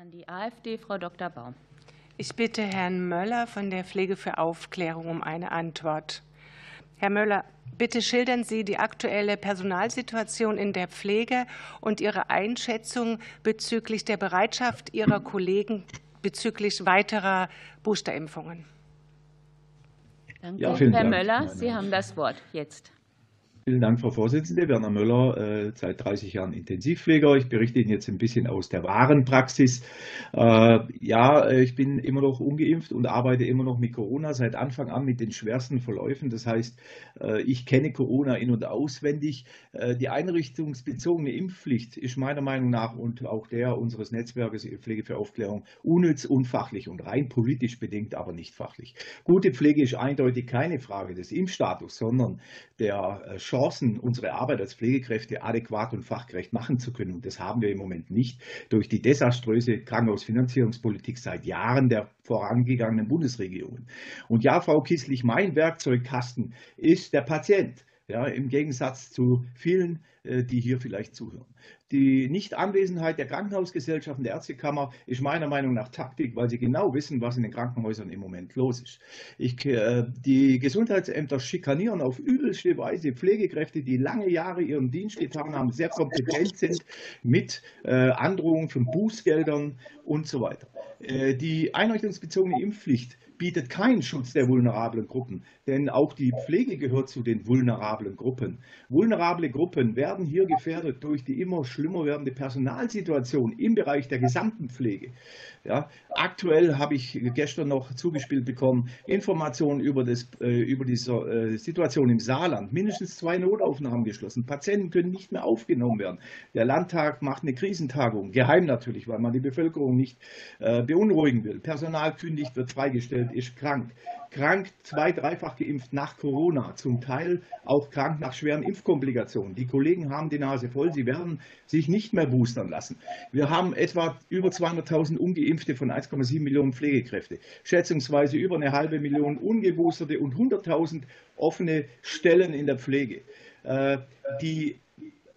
An die AfD, Frau Dr. Baum. Ich bitte Herrn Möller von der Pflege für Aufklärung um eine Antwort. Herr Möller, bitte schildern Sie die aktuelle Personalsituation in der Pflege und Ihre Einschätzung bezüglich der Bereitschaft Ihrer Kollegen bezüglich weiterer Boosterimpfungen. Danke. Ja, Herr Dank, Möller, Sie haben das Wort jetzt. Vielen Dank, Frau Vorsitzende. Werner Möller, äh, seit 30 Jahren Intensivpfleger. Ich berichte Ihnen jetzt ein bisschen aus der wahren Praxis. Äh, ja, äh, ich bin immer noch ungeimpft und arbeite immer noch mit Corona seit Anfang an mit den schwersten Verläufen. Das heißt, ich kenne Corona in- und auswendig. Die einrichtungsbezogene Impfpflicht ist meiner Meinung nach und auch der unseres Netzwerkes Pflege für Aufklärung unnütz, unfachlich und rein politisch bedingt, aber nicht fachlich. Gute Pflege ist eindeutig keine Frage des Impfstatus, sondern der Chance Chancen, unsere Arbeit als Pflegekräfte adäquat und fachgerecht machen zu können. Und das haben wir im Moment nicht durch die desaströse Krankenhausfinanzierungspolitik seit Jahren der vorangegangenen Bundesregierungen. Und ja, Frau Kisslich, mein Werkzeugkasten ist der Patient. Ja, Im Gegensatz zu vielen, äh, die hier vielleicht zuhören. Die Nichtanwesenheit der Krankenhausgesellschaften, der Ärztekammer, ist meiner Meinung nach Taktik, weil sie genau wissen, was in den Krankenhäusern im Moment los ist. Ich, äh, die Gesundheitsämter schikanieren auf übelste Weise Pflegekräfte, die lange Jahre ihren Dienst getan haben, sehr kompetent sind, mit äh, Androhungen von Bußgeldern und so weiter. Die einrichtungsbezogene Impfpflicht bietet keinen Schutz der vulnerablen Gruppen, denn auch die Pflege gehört zu den vulnerablen Gruppen. Vulnerable Gruppen werden hier gefährdet durch die immer schlimmer werdende Personalsituation im Bereich der gesamten Pflege. Ja, aktuell habe ich gestern noch zugespielt bekommen Informationen über, das, äh, über die äh, Situation im Saarland. Mindestens zwei Notaufnahmen geschlossen. Patienten können nicht mehr aufgenommen werden. Der Landtag macht eine Krisentagung, geheim natürlich, weil man die Bevölkerung nicht äh, beunruhigen will. Personal kündigt, wird freigestellt, ist krank krank, zwei-, dreifach geimpft nach Corona, zum Teil auch krank nach schweren Impfkomplikationen. Die Kollegen haben die Nase voll, sie werden sich nicht mehr boostern lassen. Wir haben etwa über 200.000 Ungeimpfte von 1,7 Millionen Pflegekräfte, schätzungsweise über eine halbe Million Ungeboosterte und 100.000 offene Stellen in der Pflege. Äh, die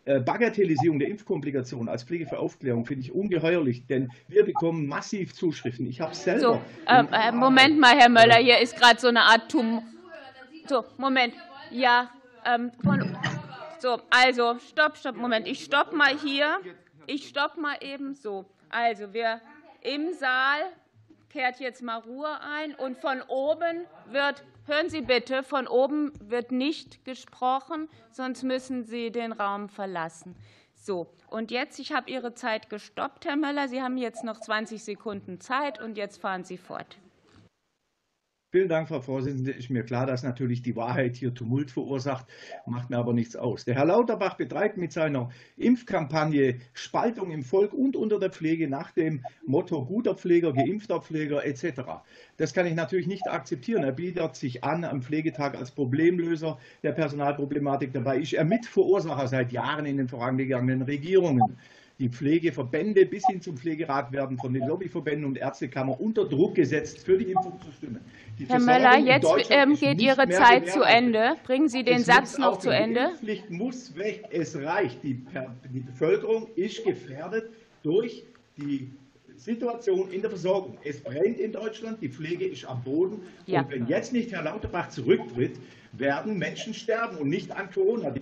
äh, Bagatellisierung der Impfkomplikationen als Pflege für Aufklärung finde ich ungeheuerlich, denn wir bekommen massiv Zuschriften. Ich habe selber. So, äh, äh, Moment mal, Herr Möller, hier ist gerade so eine Art Tum. So, Moment. Ja, ähm, von, so, also, stopp, stopp, Moment. Ich stopp mal hier. Ich stopp mal eben so. Also, wir im Saal kehrt jetzt mal Ruhe ein und von oben wird Hören Sie bitte, von oben wird nicht gesprochen, sonst müssen Sie den Raum verlassen. So, und jetzt, ich habe Ihre Zeit gestoppt, Herr Möller. Sie haben jetzt noch 20 Sekunden Zeit und jetzt fahren Sie fort. Vielen Dank, Frau Vorsitzende. Ist mir klar, dass natürlich die Wahrheit hier Tumult verursacht, macht mir aber nichts aus. Der Herr Lauterbach betreibt mit seiner Impfkampagne Spaltung im Volk und unter der Pflege nach dem Motto guter Pfleger, geimpfter Pfleger etc. Das kann ich natürlich nicht akzeptieren. Er bietet sich an am Pflegetag als Problemlöser der Personalproblematik. Dabei ist er Mitverursacher seit Jahren in den vorangegangenen Regierungen die Pflegeverbände bis hin zum Pflegerat werden von den Lobbyverbänden und Ärztekammer unter Druck gesetzt, für die Impfung zu stimmen. Die Herr Möller, jetzt ähm, geht Ihre Zeit zu Ende. Bringen Sie den es Satz noch zu Ende. Die Impfpflicht muss weg. Es reicht. Die, die Bevölkerung ist gefährdet durch die Situation in der Versorgung. Es brennt in Deutschland, die Pflege ist am Boden. Ja. Und wenn jetzt nicht Herr Lauterbach zurücktritt, werden Menschen sterben und nicht an Corona.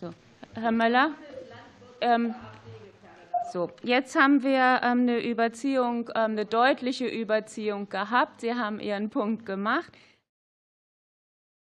So. Herr Möller, ähm, so, jetzt haben wir ähm, eine Überziehung, ähm, eine deutliche Überziehung gehabt. Sie haben Ihren Punkt gemacht.